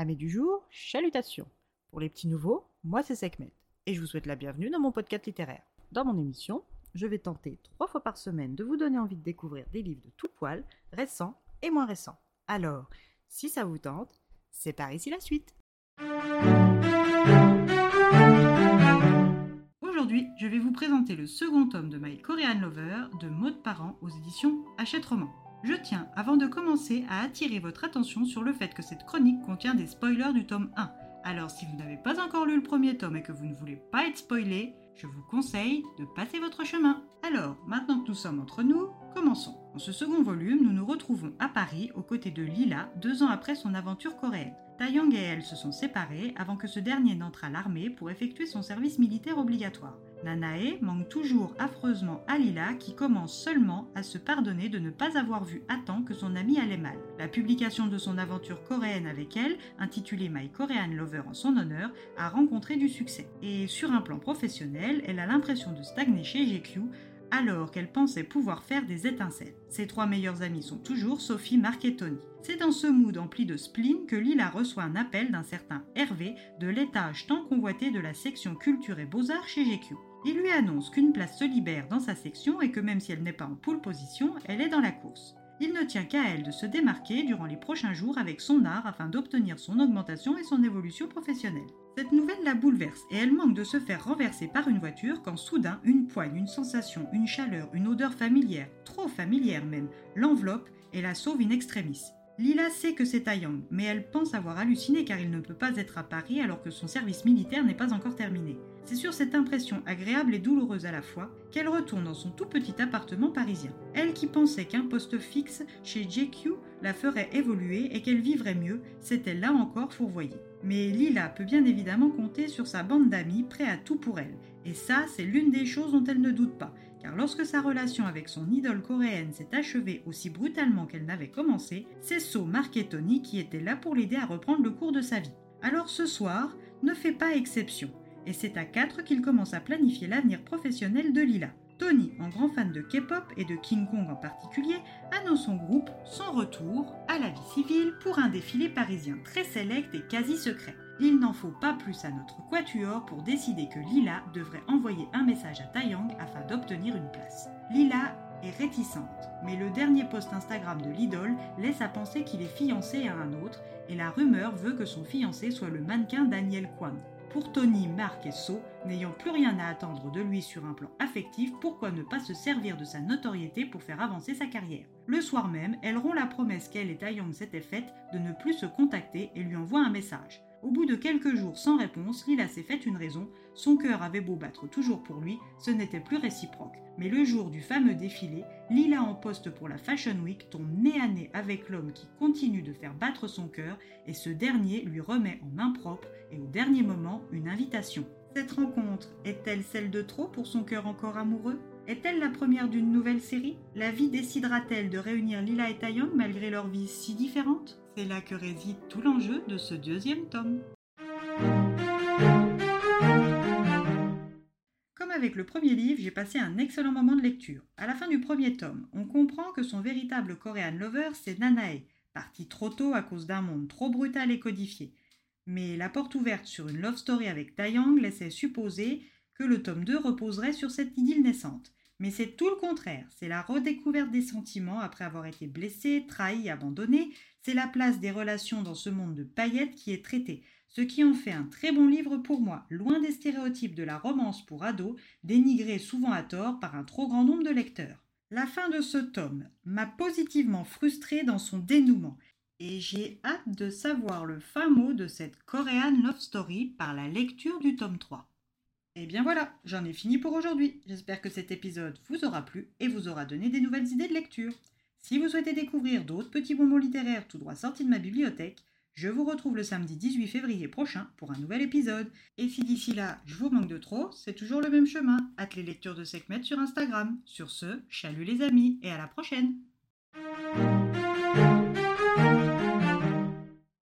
Amis du jour, chalutations. Pour les petits nouveaux, moi c'est Sekhmet et je vous souhaite la bienvenue dans mon podcast littéraire. Dans mon émission, je vais tenter trois fois par semaine de vous donner envie de découvrir des livres de tout poil, récents et moins récents. Alors, si ça vous tente, c'est par ici la suite. Aujourd'hui, je vais vous présenter le second tome de My Korean Lover de Maud Parent aux éditions Hachette Roman. Je tiens, avant de commencer, à attirer votre attention sur le fait que cette chronique contient des spoilers du tome 1. Alors si vous n'avez pas encore lu le premier tome et que vous ne voulez pas être spoilé, je vous conseille de passer votre chemin. Alors, maintenant que nous sommes entre nous, commençons. Dans ce second volume, nous nous retrouvons à Paris aux côtés de Lila, deux ans après son aventure coréenne. Taeyang et elle se sont séparés avant que ce dernier n'entre à l'armée pour effectuer son service militaire obligatoire. Nanae manque toujours affreusement à Lila qui commence seulement à se pardonner de ne pas avoir vu à temps que son amie allait mal. La publication de son aventure coréenne avec elle, intitulée My Korean Lover en son honneur, a rencontré du succès. Et sur un plan professionnel, elle a l'impression de stagner chez GQ alors qu'elle pensait pouvoir faire des étincelles. Ses trois meilleurs amis sont toujours Sophie, Marc et Tony. C'est dans ce mood empli de spleen que Lila reçoit un appel d'un certain Hervé de l'étage tant convoité de la section culture et beaux-arts chez GQ. Il lui annonce qu'une place se libère dans sa section et que même si elle n'est pas en pole position, elle est dans la course. Il ne tient qu'à elle de se démarquer durant les prochains jours avec son art afin d'obtenir son augmentation et son évolution professionnelle. Cette nouvelle la bouleverse et elle manque de se faire renverser par une voiture quand soudain une poigne, une sensation, une chaleur, une odeur familière, trop familière même, l'enveloppe et la sauve in extremis. Lila sait que c'est Taeyang, mais elle pense avoir halluciné car il ne peut pas être à Paris alors que son service militaire n'est pas encore terminé. C'est sur cette impression agréable et douloureuse à la fois qu'elle retourne dans son tout petit appartement parisien. Elle qui pensait qu'un poste fixe chez JQ la ferait évoluer et qu'elle vivrait mieux, s'était là encore fourvoyée. Mais Lila peut bien évidemment compter sur sa bande d'amis prêts à tout pour elle. Et ça, c'est l'une des choses dont elle ne doute pas car lorsque sa relation avec son idole coréenne s'est achevée aussi brutalement qu'elle n'avait commencé, c'est So, Mark et Tony qui étaient là pour l'aider à reprendre le cours de sa vie. Alors ce soir ne fait pas exception, et c'est à quatre qu'il commence à planifier l'avenir professionnel de Lila. Tony, en grand fan de K-pop et de King Kong en particulier, annonce son groupe son retour à la vie civile pour un défilé parisien très sélect et quasi secret. Il n'en faut pas plus à notre quatuor pour décider que Lila devrait envoyer un message à Taeyang afin d'obtenir une place. Lila est réticente, mais le dernier post Instagram de l'idole laisse à penser qu'il est fiancé à un autre et la rumeur veut que son fiancé soit le mannequin Daniel Kwan. Pour Tony, Mark et So, n'ayant plus rien à attendre de lui sur un plan affectif, pourquoi ne pas se servir de sa notoriété pour faire avancer sa carrière? Le soir même, elle rompt la promesse qu'elle et Taeyang s'étaient faite de ne plus se contacter et lui envoie un message. Au bout de quelques jours sans réponse, Lila s'est fait une raison. Son cœur avait beau battre toujours pour lui, ce n'était plus réciproque. Mais le jour du fameux défilé, Lila en poste pour la Fashion Week tombe nez à nez avec l'homme qui continue de faire battre son cœur et ce dernier lui remet en main propre et au dernier moment une invitation. Cette rencontre est-elle celle de trop pour son cœur encore amoureux? Est-elle la première d'une nouvelle série? La vie décidera-t-elle de réunir Lila et Taeyong malgré leurs vies si différentes? C'est là que réside tout l'enjeu de ce deuxième tome. Comme avec le premier livre, j'ai passé un excellent moment de lecture. À la fin du premier tome, on comprend que son véritable Korean lover, c'est Nanae, parti trop tôt à cause d'un monde trop brutal et codifié. Mais la porte ouverte sur une love story avec Taeyang laissait supposer le tome 2 reposerait sur cette idylle naissante. Mais c'est tout le contraire, c'est la redécouverte des sentiments après avoir été blessé, trahi, abandonné, c'est la place des relations dans ce monde de paillettes qui est traitée, ce qui en fait un très bon livre pour moi, loin des stéréotypes de la romance pour ados, dénigrés souvent à tort par un trop grand nombre de lecteurs. La fin de ce tome m'a positivement frustré dans son dénouement, et j'ai hâte de savoir le fin mot de cette Korean Love Story par la lecture du tome 3. Et eh bien voilà, j'en ai fini pour aujourd'hui. J'espère que cet épisode vous aura plu et vous aura donné des nouvelles idées de lecture. Si vous souhaitez découvrir d'autres petits bonbons littéraires tout droit sortis de ma bibliothèque, je vous retrouve le samedi 18 février prochain pour un nouvel épisode. Et si d'ici là je vous manque de trop, c'est toujours le même chemin. Hâte les lectures de Sekhmet sur Instagram. Sur ce, chalut les amis et à la prochaine